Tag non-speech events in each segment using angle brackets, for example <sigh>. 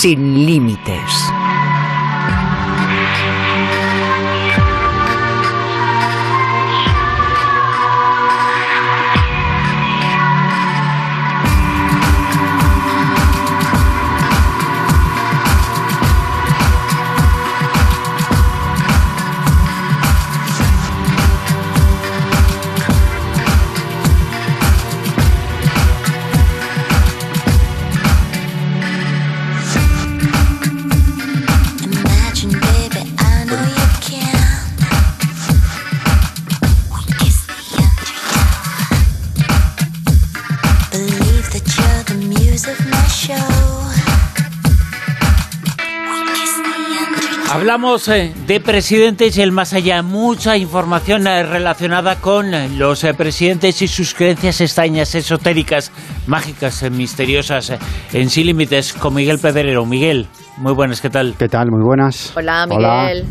sin límites. Hablamos eh, de presidentes y el más allá, mucha información eh, relacionada con eh, los presidentes y sus creencias extrañas, esotéricas, mágicas, misteriosas, en Sin Límites, con Miguel Pedrero. Miguel, muy buenas, ¿qué tal? ¿Qué tal? Muy buenas. Hola, Miguel.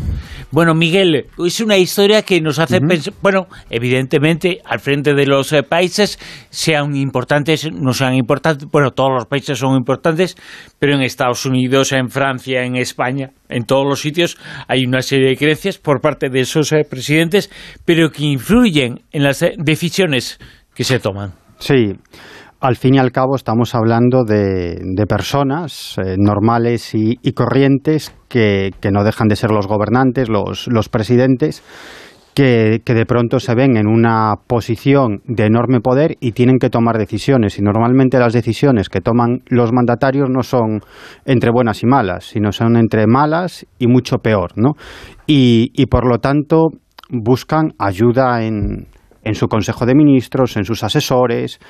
Bueno, Miguel, es una historia que nos hace pensar, bueno, evidentemente, al frente de los eh, países, sean importantes, no sean importantes, bueno, todos los países son importantes, pero en Estados Unidos, en Francia, en España, en todos los sitios hay una serie de creencias por parte de esos eh, presidentes, pero que influyen en las eh, decisiones que se toman. Sí. Al fin y al cabo estamos hablando de, personas eh, normales y, corrientes que, no dejan de ser los gobernantes, los, presidentes, que, de pronto se ven en una posición de enorme poder y tienen que tomar decisiones. Y normalmente las decisiones que toman los mandatarios no son entre buenas y malas, sino son entre malas y mucho peor. ¿no? Y, y por lo tanto buscan ayuda en, en su Consejo de Ministros, en sus asesores,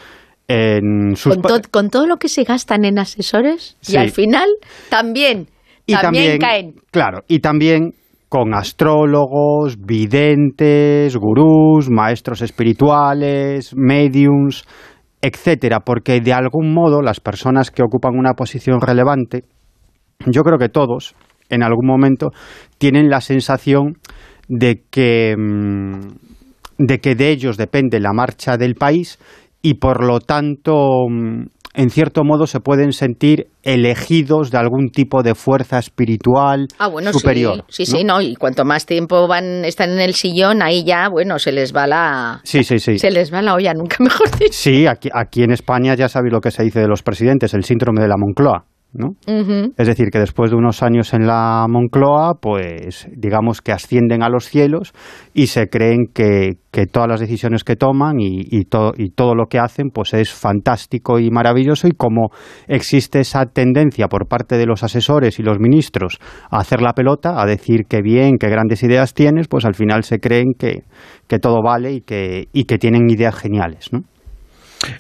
con, todo lo que se gastan en asesores y al final también, también, caen. Claro, y también con astrólogos, videntes, gurús, maestros espirituales, mediums, etcétera, porque de algún modo las personas que ocupan una posición relevante, yo creo que todos, en algún momento, tienen la sensación de que mm, de que de ellos depende la marcha del país y por lo tanto mm, en cierto modo se pueden sentir elegidos de algún tipo de fuerza espiritual ah, bueno, superior. Sí, sí, ¿no? Y cuanto más tiempo van están en el sillón, ahí ya, bueno, se les va la sí, sí, sí. se les va la olla, nunca mejor dicho. Sí, aquí, aquí en España ya sabéis lo que se dice de los presidentes, el síndrome de la Moncloa. ¿No? Es decir, que después de unos años en la Moncloa, pues digamos que ascienden a los cielos y se creen que, todas las decisiones que toman y, y, y, todo lo que hacen pues es fantástico y maravilloso y como existe esa tendencia por parte de los asesores y los ministros a hacer la pelota, a decir que bien, que grandes ideas tienes, pues al final se creen que, que todo vale y que, y que tienen ideas geniales, ¿no?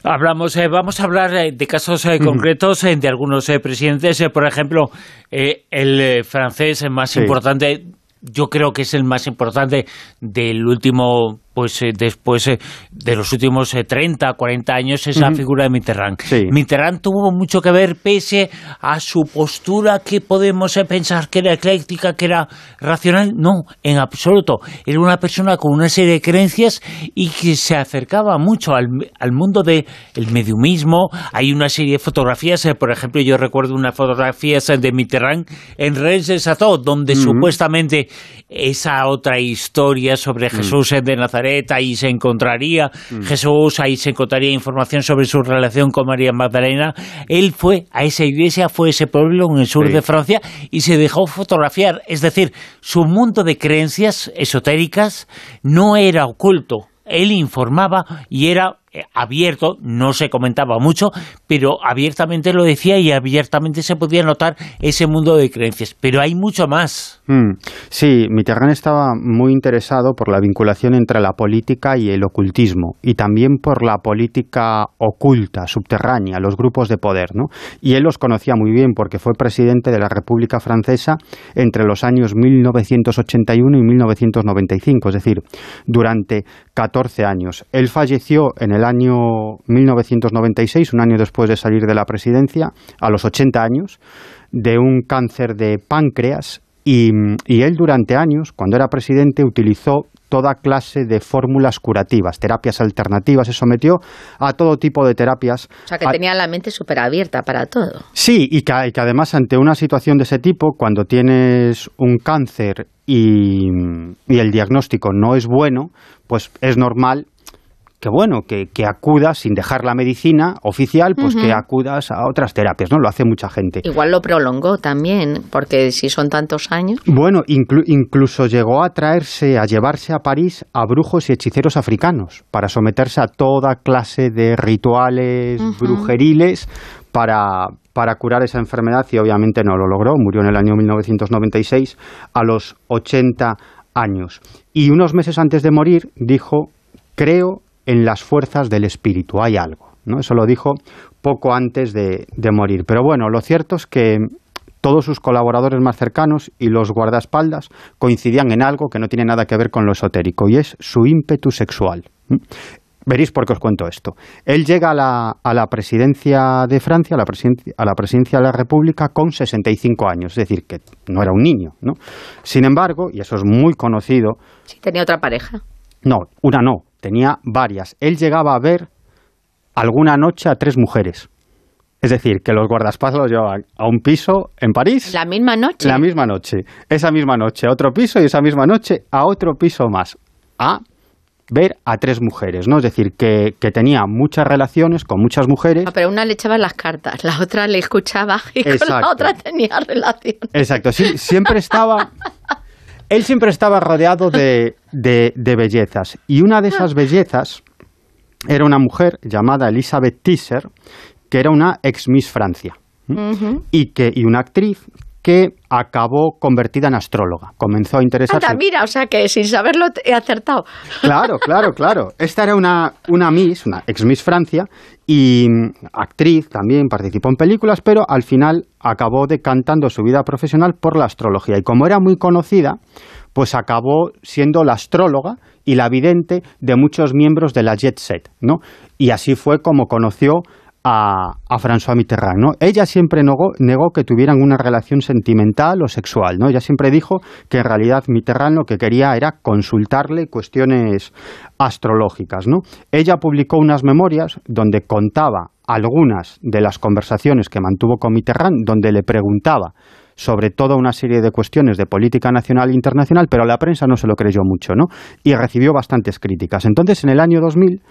Hablamos, eh, vamos a hablar eh, de casos eh, concretos de algunos presidentes. por ejemplo, el francés más importante, yo creo que es el más importante del último pues eh, después eh, de los últimos 30, eh, 40 años esa figura de Mitterrand. Mitterrand tuvo mucho que ver pese a su postura que podemos pensar que era ecléctica, que era racional. No, en absoluto. Era una persona con una serie de creencias y que se acercaba mucho al, mundo del el mediumismo. Hay una serie de fotografías, por ejemplo, yo recuerdo unas fotografías de Mitterrand en Rennes de donde supuestamente esa otra historia sobre mm. Jesús de Nazaret ahí se encontraría mm. Jesús, ahí se encontraría información sobre su relación con María Magdalena. Él fue a esa iglesia, fue a ese pueblo en el sur de Francia y se dejó fotografiar. Es decir, su mundo de creencias esotéricas no era oculto. Él informaba y era abierto, no se comentaba mucho, pero abiertamente lo decía y abiertamente se podía notar ese mundo de creencias. Pero hay mucho más. Mm. Sí, Mitterrand estaba muy interesado por la vinculación entre la política y el ocultismo y también por la política oculta, subterránea, los grupos de poder. ¿no? Y él los conocía muy bien porque fue presidente de la República Francesa entre los años 1981 y 1995, es decir, durante 14 años. Él falleció en el año 1996, un año después de salir de la presidencia, a los 80 años, de un cáncer de páncreas Y, y él durante años, cuando era presidente, utilizó toda clase de fórmulas curativas, terapias alternativas, se sometió a todo tipo de terapias. O sea, que tenía la mente súper abierta para todo. Sí, y que, además ante una situación de ese tipo, cuando tienes un cáncer y, y el diagnóstico no es bueno, pues es normal que bueno, que, que, acudas sin dejar la medicina oficial, pues que acudas a otras terapias, ¿no? Lo hace mucha gente. Igual lo prolongó también, porque si son tantos años. Bueno, incluso llegó a traerse, a llevarse a París a brujos y hechiceros africanos para someterse a toda clase de rituales brujeriles para, para curar esa enfermedad y obviamente no lo logró. Murió en el año 1996 a los 80 años. Y unos meses antes de morir dijo, creo en las fuerzas del espíritu, hay algo. ¿no? Eso lo dijo poco antes de, morir. Pero bueno, lo cierto es que todos sus colaboradores más cercanos y los guardaespaldas coincidían en algo que no tiene nada que ver con lo esotérico, y es su ímpetu sexual. Veréis por qué os cuento esto. Él llega a la, a la presidencia de Francia, a la, presidencia, a la presidencia de la República, con 65 años, es decir, que no era un niño. ¿no? Sin embargo, y eso es muy conocido. Sí, tenía otra pareja. No, una no, tenía varias. Él llegaba a ver alguna noche a tres mujeres. Es decir, que los guardaespaldas los llevaban a un piso en París. ¿La misma noche? La misma noche. Esa misma noche a otro piso y esa misma noche a otro piso más. A ver a tres mujeres, ¿no? Es decir, que, tenía muchas relaciones con muchas mujeres. pero una le echaba las cartas, la otra le escuchaba y con la otra tenía relaciones. Exacto, sí, siempre estaba <laughs> él siempre estaba rodeado de, bellezas. Y una de esas bellezas era una mujer llamada Elizabeth Tisser, que era una ex Miss Francia y, que, y una actriz que acabó convertida en astróloga. Comenzó a interesarse. Anda, mira, o sea que sin saberlo he acertado. Claro, claro, claro. Esta era una, una Miss, una ex Miss Francia, y actriz también, participó en películas, pero al final acabó decantando su vida profesional por la astrología. Y como era muy conocida, pues acabó siendo la astróloga y la vidente de muchos miembros de la Jet Set, ¿no? Y así fue como conoció a, François Mitterrand. ¿no? Ella siempre negó, negó, que tuvieran una relación sentimental o sexual. ¿no? Ella siempre dijo que en realidad Mitterrand lo que quería era consultarle cuestiones astrológicas. ¿no? Ella publicó unas memorias donde contaba algunas de las conversaciones que mantuvo con Mitterrand, donde le preguntaba sobre toda una serie de cuestiones de política nacional e internacional, pero la prensa no se lo creyó mucho, ¿no? Y recibió bastantes críticas. Entonces, en el año 2000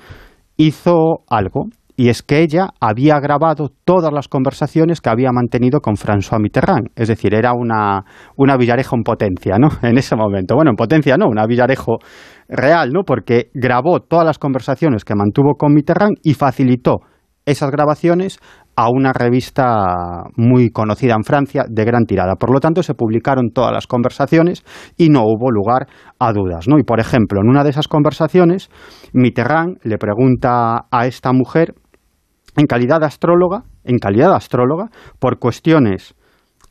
hizo algo y es que ella había grabado todas las conversaciones que había mantenido con François Mitterrand. Es decir, era una, una Villarejo en potencia, ¿no? <laughs> En ese momento. Bueno, en potencia no, una Villarejo real, ¿no? Porque grabó todas las conversaciones que mantuvo con Mitterrand y facilitó esas grabaciones a una revista muy conocida en Francia de gran tirada. Por lo tanto, se publicaron todas las conversaciones y no hubo lugar a dudas. ¿no? Y, por ejemplo, en una de esas conversaciones, Mitterrand le pregunta a esta mujer en calidad de astróloga, en calidad de astróloga, por cuestiones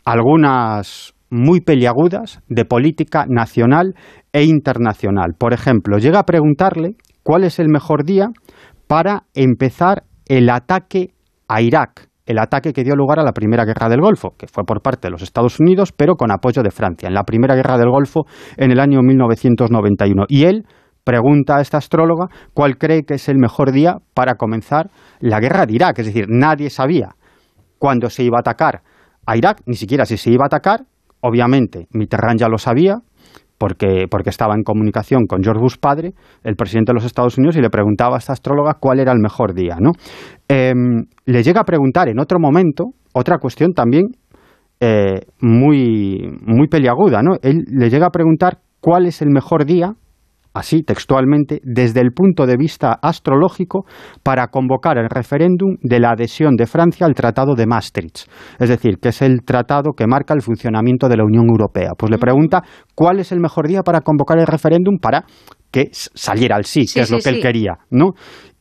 algunas muy peliagudas de política nacional e internacional. Por ejemplo, llega a preguntarle cuál es el mejor día para empezar el ataque a Irak, el ataque que dio lugar a la Primera Guerra del Golfo, que fue por parte de los Estados Unidos, pero con apoyo de Francia, en la Primera Guerra del Golfo en el año 1991. Y él pregunta a esta astróloga cuál cree que es el mejor día para comenzar la guerra de Irak. Es decir, nadie sabía cuándo se iba a atacar a Irak, ni siquiera si se iba a atacar. Obviamente, Mitterrand ya lo sabía, porque, porque estaba en comunicación con George Bush padre, el presidente de los Estados Unidos, y le preguntaba a esta astróloga cuál era el mejor día. ¿no? Em, le llega a preguntar en otro momento otra cuestión también eh, muy, muy peliaguda. ¿no? Él le llega a preguntar cuál es el mejor día así textualmente, desde el punto de vista astrológico, para convocar el referéndum de la adhesión de Francia al Tratado de Maastricht, es decir, que es el tratado que marca el funcionamiento de la Unión Europea. Pues le pregunta cuál es el mejor día para convocar el referéndum para que saliera al sí, que es lo que él quería, ¿no?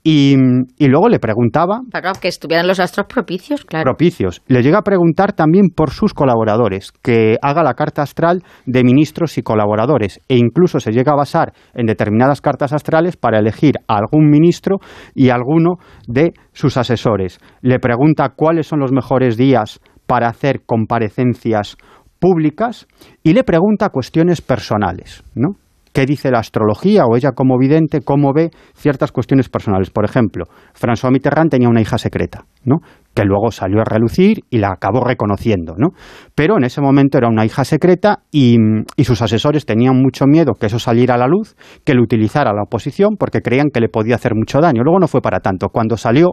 Y, luego le preguntaba... Que estuvieran los astros propicios, claro. Propicios. Le llega a preguntar también por sus colaboradores, que haga la carta astral de ministros y colaboradores, e incluso se llega a basar en determinadas cartas astrales para elegir a algún ministro y alguno de sus asesores. Le pregunta cuáles son los mejores días para hacer comparecencias públicas y le pregunta cuestiones personales, ¿no? Qué dice la astrología o ella como vidente, cómo ve ciertas cuestiones personales. Por ejemplo, François Mitterrand tenía una hija secreta, ¿no? Que luego salió a relucir y la acabó reconociendo, ¿no? Pero en ese momento era una hija secreta y, sus asesores tenían mucho miedo que eso saliera a la luz, que lo utilizara la oposición porque creían que le podía hacer mucho daño. Luego no fue para tanto. Cuando salió,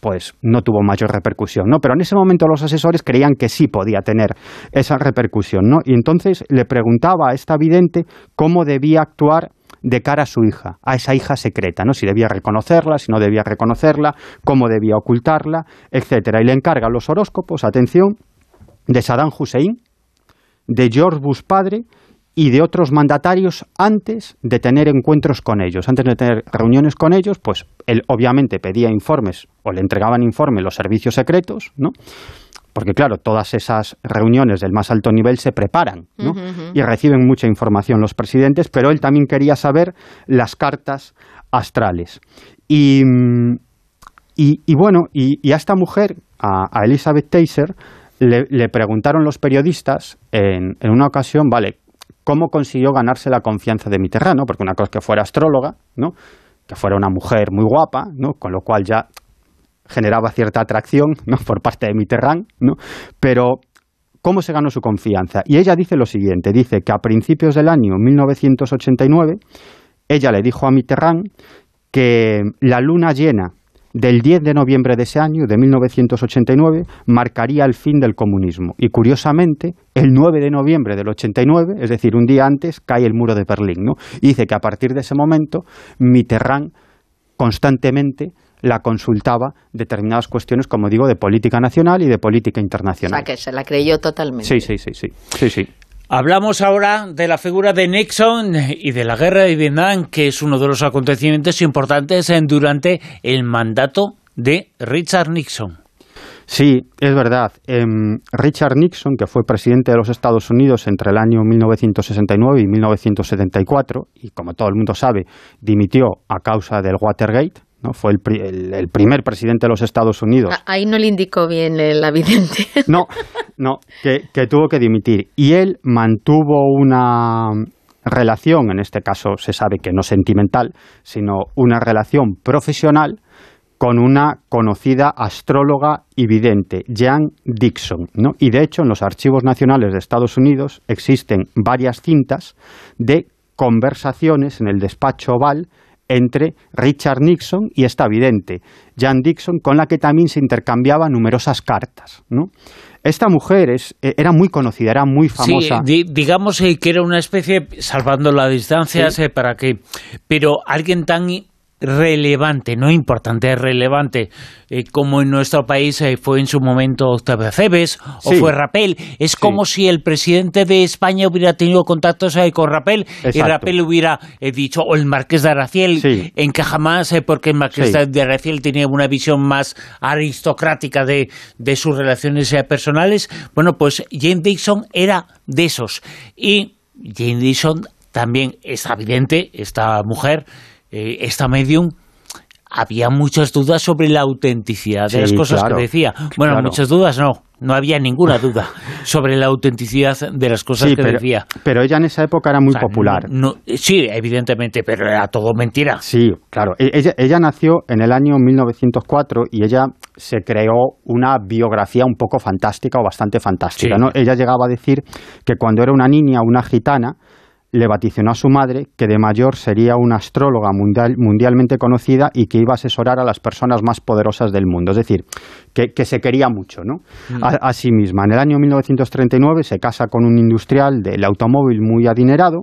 pues no tuvo mayor repercusión, ¿no? Pero en ese momento los asesores creían que sí podía tener esa repercusión, ¿no? Y entonces le preguntaba a esta vidente cómo debía actuar de cara a su hija, a esa hija secreta, ¿no? Si debía reconocerla, si no debía reconocerla, cómo debía ocultarla, etcétera. Y le encarga los horóscopos, atención, de Saddam Hussein, de George Bush padre y de otros mandatarios antes de tener encuentros con ellos, antes de tener reuniones con ellos, pues él obviamente pedía informes o le entregaban informes los servicios secretos, ¿no? Porque claro, todas esas reuniones del más alto nivel se preparan y reciben mucha información los presidentes, pero él también quería saber las cartas astrales. Y, y, bueno, y, a esta mujer, a, Elizabeth Taser, le, preguntaron los periodistas en, en, una ocasión, vale, ¿cómo consiguió ganarse la confianza de Mitterrand? Porque una cosa es que fuera astróloga, ¿no? que fuera una mujer muy guapa, ¿no? con lo cual ya generaba cierta atracción ¿no? por parte de Mitterrand, ¿no? pero ¿cómo se ganó su confianza? Y ella dice lo siguiente, dice que a principios del año 1989 ella le dijo a Mitterrand que la luna llena del 10 de noviembre de ese año, de 1989, marcaría el fin del comunismo. Y curiosamente, el 9 de noviembre del 89, es decir, un día antes, cae el muro de Berlín. ¿no? Y dice que a partir de ese momento, Mitterrand constantemente la consultaba determinadas cuestiones, como digo, de política nacional y de política internacional. O sea, que se la creyó totalmente. Sí, sí, sí, sí. sí, sí. Hablamos ahora de la figura de Nixon y de la guerra de Vietnam, que es uno de los acontecimientos importantes durante el mandato de Richard Nixon. Sí, es verdad. Em, Richard Nixon, que fue presidente de los Estados Unidos entre el año 1969 y 1974, y como todo el mundo sabe, dimitió a causa del Watergate, ¿no? Fue el, primer presidente de los Estados Unidos. Ah, ahí no le indicó bien el evidente. <laughs> No, no, que, tuvo que dimitir. Y él mantuvo una relación, en este caso se sabe que no sentimental, sino una relación profesional con una conocida astróloga y vidente, Jan Dixon. ¿no? Y de hecho, en los archivos nacionales de Estados Unidos existen varias cintas de conversaciones en el despacho oval entre Richard Nixon y esta vidente, Jan Dixon, con la que también se intercambiaba numerosas cartas. ¿no? Esta mujer es, eh, era muy conocida, era muy famosa. Sí, digamos eh, que era una especie, salvando la distancia, para que, pero alguien tan relevante, no importante, relevante, eh, como en nuestro país eh, fue en su momento Octavio Cebes o fue Rapel. Es como si el presidente de España hubiera tenido contactos eh, con Rapel y Rapel hubiera dicho, o el marqués de Araciel encaja más porque el marqués de Araciel tenía una visión más aristocrática de, de sus relaciones personales. Bueno, pues Jane Dixon era de esos. Y Jane Dixon también es evidente, esta mujer, eh, esta medium había muchas dudas sobre la autenticidad de las cosas que decía. Bueno, muchas dudas no, no había ninguna duda <laughs> sobre la autenticidad de las cosas que decía. Pero ella en esa época era muy popular. sí, evidentemente, pero era todo mentira. Sí, claro. E-, ella, nació en el año 1904 y ella se creó una biografía un poco fantástica o bastante fantástica. ¿no? Ella llegaba a decir que cuando era una niña, una gitana, le vaticinó a su madre que de mayor sería una astróloga mundial, mundialmente conocida y que iba a asesorar a las personas más poderosas del mundo. Es decir, que, se quería mucho ¿no? Mm. a, sí misma. En el año 1939 se casa con un industrial del automóvil muy adinerado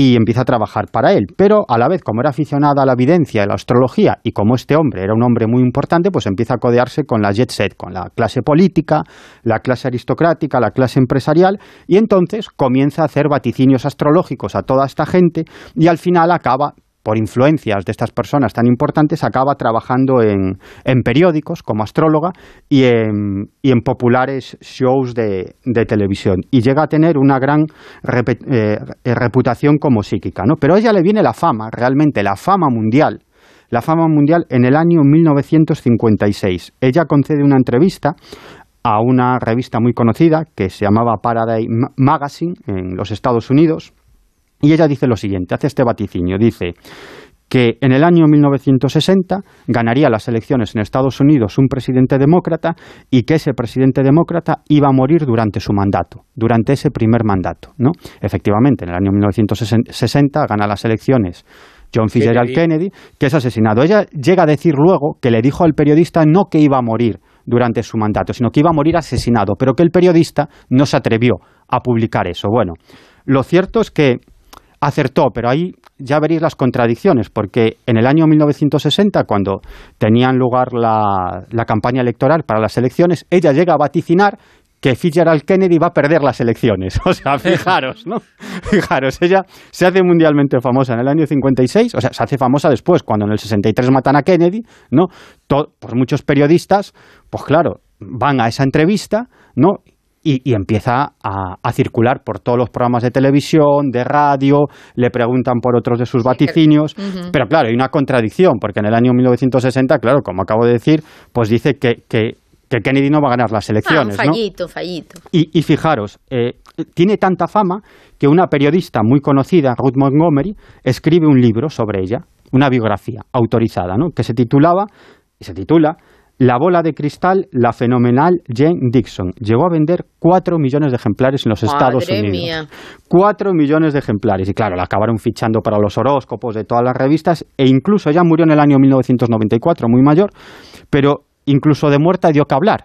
y empieza a trabajar para él. Pero a la vez, como era aficionada a la evidencia, a la astrología, y como este hombre era un hombre muy importante, pues empieza a codearse con la jet set, con la clase política, la clase aristocrática, la clase empresarial, y entonces comienza a hacer vaticinios astrológicos a toda esta gente y al final acaba por influencias de estas personas tan importantes, acaba trabajando en, en periódicos como astróloga y en, populares shows de, de, televisión. Y llega a tener una gran eh, reputación como psíquica. ¿no? Pero a ella le viene la fama, realmente la fama mundial. La fama mundial en el año 1956. Ella concede una entrevista a una revista muy conocida que se llamaba Paradigm Magazine en los Estados Unidos y ella dice lo siguiente, hace este vaticinio, dice que en el año 1960 ganaría las elecciones en Estados Unidos un presidente demócrata y que ese presidente demócrata iba a morir durante su mandato, durante ese primer mandato. ¿no? Efectivamente, en el año 1960 gana las elecciones John Fitzgerald Kennedy. que es asesinado. Ella llega a decir luego que le dijo al periodista no que iba a morir durante su mandato, sino que iba a morir asesinado, pero que el periodista no se atrevió a publicar eso. Bueno, lo cierto es que acertó, pero ahí ya veréis las contradicciones, porque en el año 1960, cuando tenían lugar la, la, campaña electoral para las elecciones, ella llega a vaticinar que Fitzgerald Kennedy va a perder las elecciones. <laughs> O sea, fijaros, ¿no? Fijaros, ella se hace mundialmente famosa en el año 56, o sea, se hace famosa después, cuando en el 63 matan a Kennedy, ¿no? pues muchos periodistas, pues claro, van a esa entrevista, ¿no? Y, empieza a, circular por todos los programas de televisión, de radio, le preguntan por otros de sus vaticinios, pero claro, hay una contradicción, porque en el año 1960, claro, como acabo de decir, pues dice que, que, Kennedy no va a ganar las elecciones. Ah, un fallito, fallito. Y, fijaros, eh, tiene tanta fama que una periodista muy conocida, Ruth Montgomery, escribe un libro sobre ella, una biografía autorizada, ¿no? que se titulaba, y se titula la bola de cristal, la fenomenal Jane Dixon. Llegó a vender 4 millones de ejemplares en los Estados Unidos. Mía. 4 millones de ejemplares. Y claro, la acabaron fichando para los horóscopos de todas las revistas e incluso ella murió en el año 1994, muy mayor, pero incluso de muerta dio que hablar,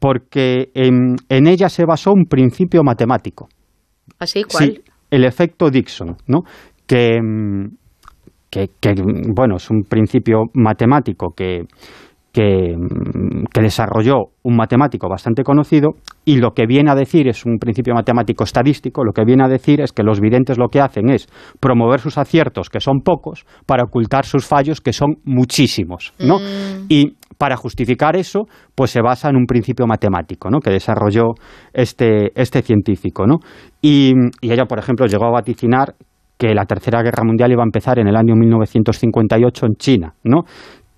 porque en, ella se basó un principio matemático. ¿Así? ¿Cuál? Sí, el efecto Dixon, ¿no? que, que, bueno, es un principio matemático que Mm, que, desarrolló un matemático bastante conocido y lo que viene a decir es un principio matemático estadístico, lo que viene a decir es que los videntes lo que hacen es promover sus aciertos, que son pocos, para ocultar sus fallos, que son muchísimos, ¿no? Mm. Y para justificar eso, pues se basa en un principio matemático, ¿no? Que desarrolló este, este científico, ¿no? Y, y ella, por ejemplo, llegó a vaticinar que la Tercera Guerra Mundial iba a empezar en el año 1958 en China, ¿no?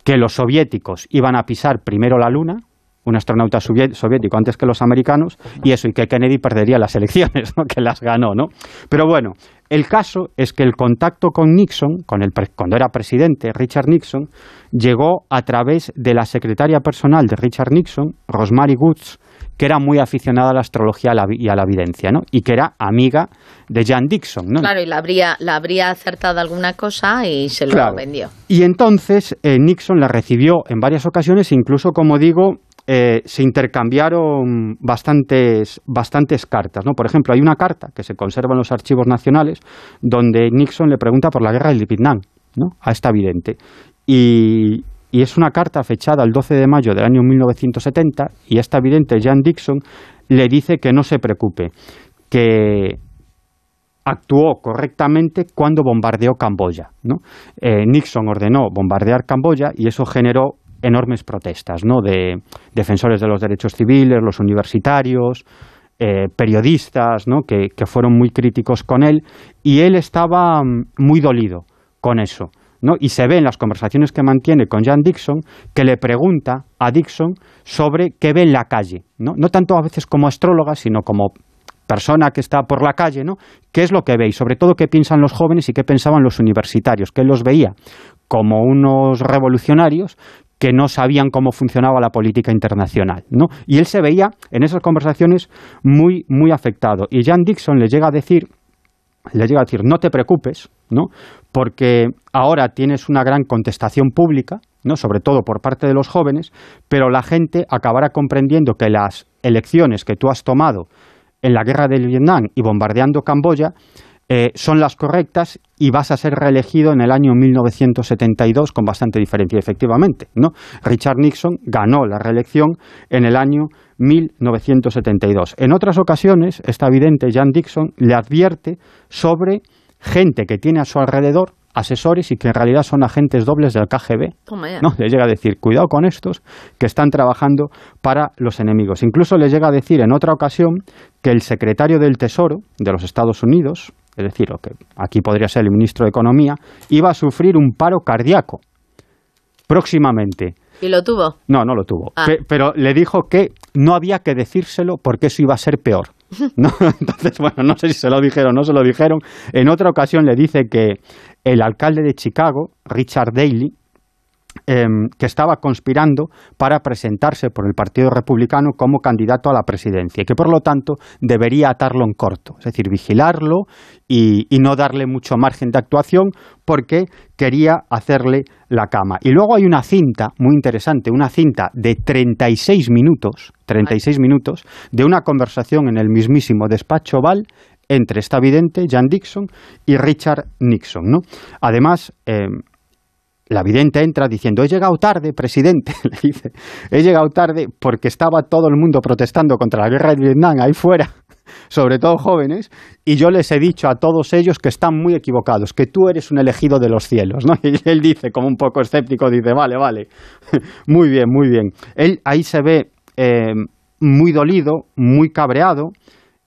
Que los soviéticos iban a pisar primero la Luna, un astronauta soviético antes que los americanos, y eso, y que Kennedy perdería las elecciones, <laughs> que las ganó, ¿no? Pero bueno, el caso es que el contacto con Nixon, con el cuando era presidente, Richard Nixon, llegó a través de la secretaria personal de Richard Nixon, Rosemary Woods, que era muy aficionada a la astrología y a la evidencia, ¿no? Y que era amiga de Jan Dixon, ¿no? Claro, y la habría, la habría acertado alguna cosa y se lo vendió. Y entonces eh, Nixon la recibió en varias ocasiones, incluso, como digo, eh, se intercambiaron bastantes, bastantes cartas. ¿no? Por ejemplo, hay una carta que se conserva en los archivos nacionales donde Nixon le pregunta por la guerra del Vietnam ¿no? a esta vidente. Y, y es una carta fechada el 12 de mayo del año 1970 y esta vidente Jan Dixon le dice que no se preocupe, que actuó correctamente cuando bombardeó Camboya. ¿no? Eh, Nixon ordenó bombardear Camboya y eso generó enormes protestas ¿no? de defensores de los derechos civiles, los universitarios, eh, periodistas ¿no? que, fueron muy críticos con él y él estaba mm, muy dolido con eso. Y se ve en las conversaciones que mantiene con Jan Dixon que le pregunta a Dixon sobre qué ve en la calle, ¿no? No tanto a veces como astróloga, sino como persona que está por la calle, ¿no? ¿Qué es lo que ve? Y sobre todo qué piensan los jóvenes y qué pensaban los universitarios, que él los veía como unos revolucionarios que no sabían cómo funcionaba la política internacional, ¿no? Y él se veía en esas conversaciones muy muy afectado y Jan Dixon le llega a decir le llega a decir, no te preocupes, ¿no? porque ahora tienes una gran contestación pública, ¿no? sobre todo por parte de los jóvenes, pero la gente acabará comprendiendo que las elecciones que tú has tomado en la guerra del Vietnam y bombardeando Camboya eh, son las correctas y vas a ser reelegido en el año 1972 con bastante diferencia, efectivamente. ¿no? Richard Nixon ganó la reelección en el año 1972. En otras ocasiones, esta evidente Jan Dixon le advierte sobre gente que tiene a su alrededor asesores y que en realidad son agentes dobles del KGB. No, le llega a decir, cuidado con estos que están trabajando para los enemigos. Incluso le llega a decir en otra ocasión que el secretario del Tesoro de los Estados Unidos, es decir, que aquí podría ser el ministro de Economía, iba a sufrir un paro cardíaco próximamente. ¿Y lo tuvo? No, no lo tuvo. Ah. pero le dijo que no había que decírselo porque eso iba a ser peor. <laughs> ¿no? <laughs> Entonces, bueno, no sé si se lo dijeron o no se lo dijeron. En otra ocasión le dice que el alcalde de Chicago, Richard Daley, Em, que estaba conspirando para presentarse por el Partido Republicano como candidato a la presidencia y que por lo tanto debería atarlo en corto, es decir, vigilarlo y, no darle mucho margen de actuación porque quería hacerle la cama. Y luego hay una cinta muy interesante, una cinta de 36 minutos, 36 minutos de una conversación en el mismísimo despacho Oval entre esta vidente, Jan Dixon, y Richard Nixon. ¿no? Además, em, la vidente entra diciendo, he llegado tarde, presidente, <laughs> le dice, he llegado tarde porque estaba todo el mundo protestando contra la guerra de Vietnam ahí fuera, <laughs> sobre todo jóvenes, y yo les he dicho a todos ellos que están muy equivocados, que tú eres un elegido de los cielos, ¿no? <laughs> Y él dice, como un poco escéptico, dice, vale, vale, muy bien, muy bien. Él ahí se ve eh, muy dolido, muy cabreado,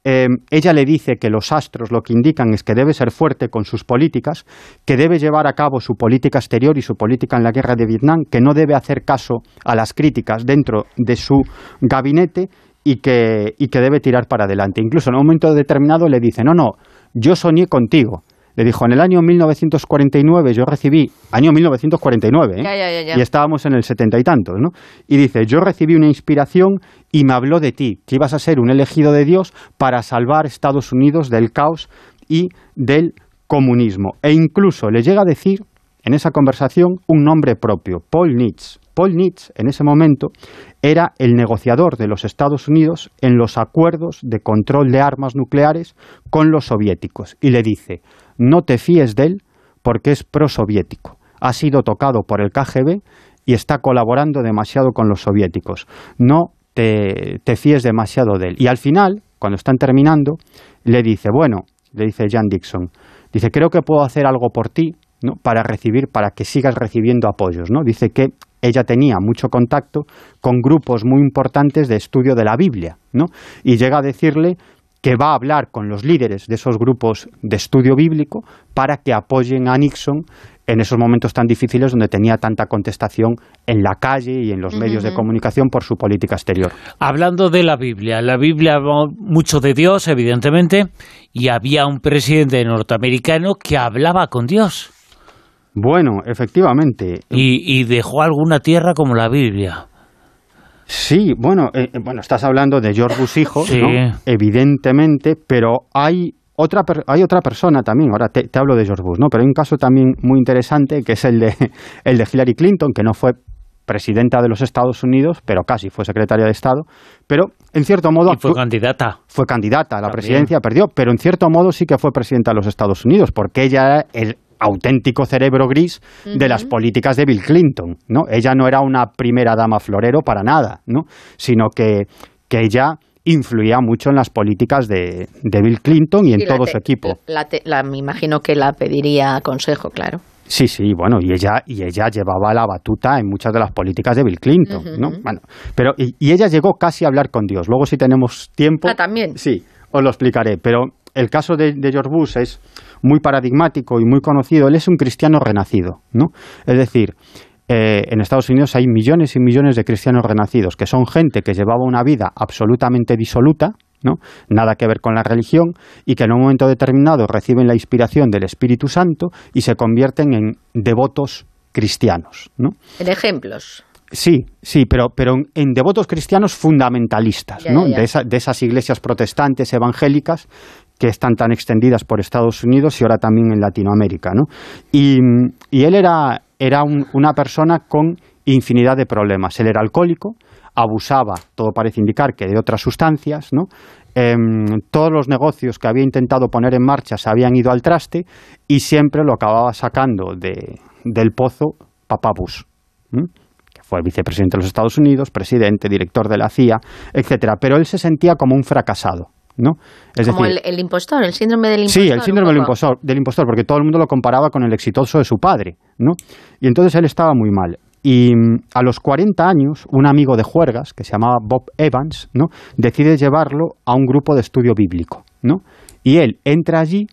eh, ella le dice que los astros lo que indican es que debe ser fuerte con sus políticas, que debe llevar a cabo su política exterior y su política en la guerra de Vietnam, que no debe hacer caso a las críticas dentro de su gabinete y que, y que debe tirar para adelante. Incluso en un momento determinado le dice, no, no, yo soñé contigo le dijo, en el año 1949 yo recibí, año 1949, ¿eh? y estábamos en el setenta y tantos, ¿no? Y dice, yo recibí una inspiración y me habló de ti, que ibas a ser un elegido de Dios para salvar Estados Unidos del caos y del comunismo. E incluso le llega a decir en esa conversación un nombre propio, Paul Nietzsche. Paul Nietzsche en ese momento era el negociador de los Estados Unidos en los acuerdos de control de armas nucleares con los soviéticos y le dice, no te fíes de él porque es prosoviético. Ha sido tocado por el KGB y está colaborando demasiado con los soviéticos. No te, fíes demasiado de él. Y al final, cuando están terminando, le dice, bueno, le dice Jan Dixon, dice, creo que puedo hacer algo por ti, ¿no? para recibir, para que sigas recibiendo apoyos, ¿no? Dice que ella tenía mucho contacto con grupos muy importantes de estudio de la Biblia, ¿no? Y llega a decirle que va a hablar con los líderes de esos grupos de estudio bíblico para que apoyen a Nixon en esos momentos tan difíciles donde tenía tanta contestación en la calle y en los medios de comunicación por su política exterior. Hablando de la Biblia, la Biblia habla mucho de Dios, evidentemente, y había un presidente norteamericano que hablaba con Dios. Bueno, efectivamente. Y, dejó alguna tierra como la Biblia. Sí, bueno, eh, eh, bueno, estás hablando de George Bush hijo, evidentemente, pero hay otra, hay otra persona también, ahora te, hablo de George Bush, ¿no? Pero hay un caso también muy interesante que es el de, <laughs> el de Hillary Clinton, que no fue presidenta de los Estados Unidos, pero casi fue secretaria de Estado, pero en cierto modo... Y fue, candidata. Fue candidata a la presidencia, perdió, pero en cierto modo sí que fue presidenta de los Estados Unidos, porque ella era el auténtico cerebro gris de las políticas de Bill Clinton, ¿no? Ella no era una primera dama florero para nada, ¿no? Sino que, que ella influía mucho en las políticas de, de Bill Clinton y en todo su equipo. La, me imagino que la pediría consejo, claro. Sí, sí, bueno, y ella, y ella llevaba la batuta en muchas de las políticas de Bill Clinton, ¿no? Bueno, pero, y, ella llegó casi a hablar con Dios. Luego, si tenemos tiempo. Ah, también. Sí, os lo explicaré. Pero el caso de, de George Bush es muy paradigmático y muy conocido. Él es un cristiano renacido, ¿no? Es decir, eh, en Estados Unidos hay millones y millones de cristianos renacidos, que son gente que llevaba una vida absolutamente disoluta, ¿no? nada que ver con la religión, y que en un momento determinado reciben la inspiración del Espíritu Santo y se convierten en devotos cristianos. ¿no? En ejemplos. Sí, sí, pero, pero en devotos cristianos fundamentalistas, ¿no? De, de, esas iglesias protestantes evangélicas que están tan extendidas por Estados Unidos y ahora también en Latinoamérica, ¿no? Y, él era, era una persona con infinidad de problemas. Él era alcohólico, abusaba, todo parece indicar que de otras sustancias. Em, todos los negocios que había intentado poner en marcha se habían ido al traste y siempre lo acababa sacando de, del pozo Papabus, que fue el vicepresidente de los Estados Unidos, presidente, director de la CIA, etcétera. Pero él se sentía como un fracasado. ¿No? Es Como el, impostor, el síndrome del impostor. Sí, el síndrome del impostor, del impostor, porque todo el mundo lo comparaba con el exitoso de su padre, ¿no? Y entonces él estaba muy mal. Y mm, a los 40 años, un amigo de juergas, que se llamaba Bob Evans, ¿no? decide llevarlo a un grupo de estudio bíblico. ¿no? Y él entra allí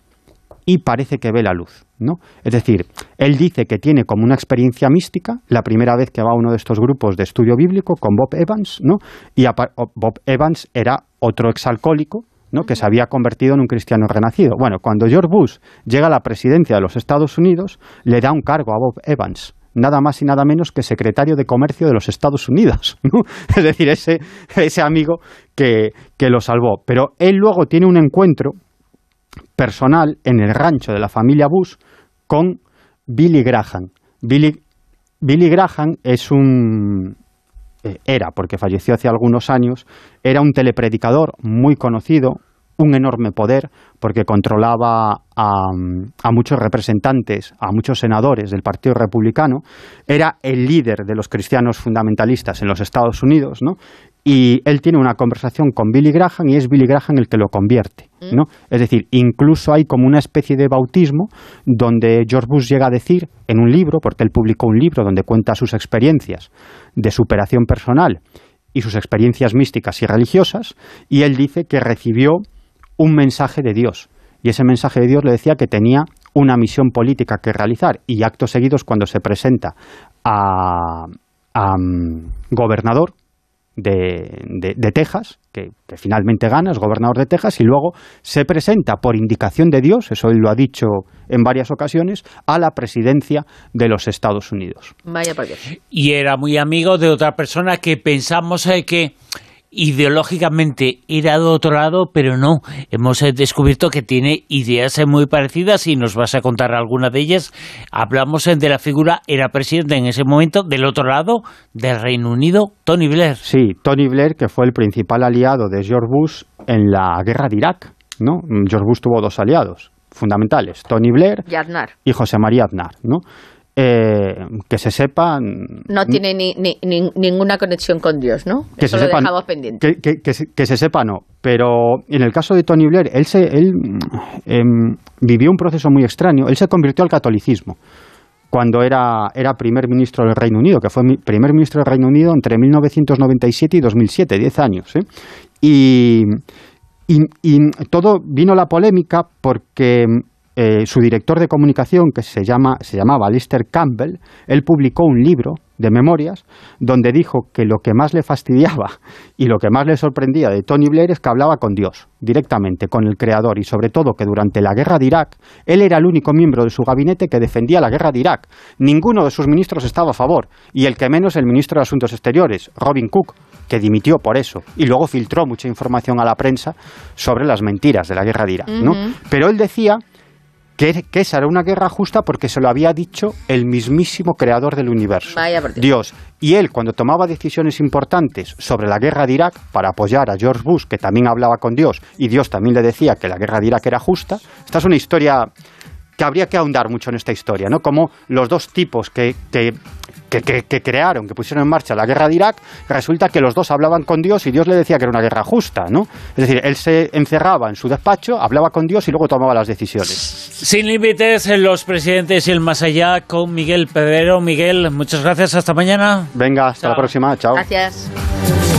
y parece que ve la luz. ¿no? Es decir, él dice que tiene como una experiencia mística, la primera vez que va a uno de estos grupos de estudio bíblico con Bob Evans, ¿no? y Bob Evans era otro exalcohólico ¿no? que se había convertido en un cristiano renacido. Bueno, cuando George Bush llega a la presidencia de los Estados Unidos, le da un cargo a Bob Evans, nada más y nada menos que secretario de Comercio de los Estados Unidos. <laughs> Es decir, ese, ese amigo que, que lo salvó. Pero él luego tiene un encuentro personal en el rancho de la familia Bush con Billy Graham. Billy, Billy Graham es un, eh, era, porque falleció hace algunos años, era un telepredicador muy conocido, un enorme poder, porque controlaba a, a, muchos representantes, a muchos senadores del Partido Republicano, era el líder de los cristianos fundamentalistas en los Estados Unidos, ¿no? Y él tiene una conversación con Billy Graham y es Billy Graham el que lo convierte, mm. ¿no? Es decir, incluso hay como una especie de bautismo donde George Bush llega a decir en un libro, porque él publicó un libro donde cuenta sus experiencias de superación personal y sus experiencias místicas y religiosas, y él dice que recibió un mensaje de Dios, y ese mensaje de Dios le decía que tenía una misión política que realizar, y actos seguidos cuando se presenta a, mm, gobernador, de, de, Texas, que, finalmente gana, es gobernador de Texas, y luego se presenta por indicación de Dios, eso él lo ha dicho en varias ocasiones, a la presidencia de los Estados Unidos. Vaya Y era muy amigo de otra persona que pensamos eh, que ideológicamente era de otro lado, pero no. Hemos eh, descubierto que tiene ideas eh, muy parecidas y nos vas a contar alguna de ellas. Hablamos eh, de la figura, era presidente en ese momento del otro lado del Reino Unido, Tony Blair. Sí, Tony Blair, que fue el principal aliado de George Bush en la guerra de Irak. ¿no? George Bush tuvo dos aliados fundamentales, Tony Blair y, y José María Aznar. ¿no? Eh, que se sepa... No tiene ni, ninguna conexión con Dios, ¿no? Que se sepa, dejamos pendiente. Que, se sepa, no. Pero en el caso de Tony Blair, él, se, él em, vivió un proceso muy extraño. Él se convirtió al catolicismo cuando era, era primer ministro del Reino Unido, que fue primer ministro del Reino Unido entre 1997 y 2007, 10 años. ¿eh? Y, y, y, todo vino la polémica porque eh, su director de comunicación, que se, llama, se llamaba Alistair Campbell, él publicó un libro de memorias donde dijo que lo que más le fastidiaba y lo que más le sorprendía de Tony Blair es que hablaba con Dios, directamente, con el Creador, y sobre todo que durante la guerra de Irak, él era el único miembro de su gabinete que defendía la guerra de Irak. Ninguno de sus ministros estaba a favor, y el que menos el ministro de Asuntos Exteriores, Robin Cook, que dimitió por eso, y luego filtró mucha información a la prensa sobre las mentiras de la guerra de Irak. ¿no? Pero él decía que, esa era una guerra justa porque se lo había dicho el mismísimo creador del universo, Dios. Y él, cuando tomaba decisiones importantes sobre la guerra de Irak, para apoyar a George Bush, que también hablaba con Dios, y Dios también le decía que la guerra de Irak era justa, esta es una historia que habría que ahondar mucho en esta historia, ¿no? Como los dos tipos que, que que, crearon, que pusieron en marcha la guerra de Irak, resulta que los dos hablaban con Dios y Dios le decía que era una guerra justa, ¿no? Es decir, él se encerraba en su despacho, hablaba con Dios y luego tomaba las decisiones. Sin límites en los presidentes y el más allá con Miguel Pedrero. Miguel, muchas gracias, hasta mañana. Venga, hasta la próxima, chao. Gracias.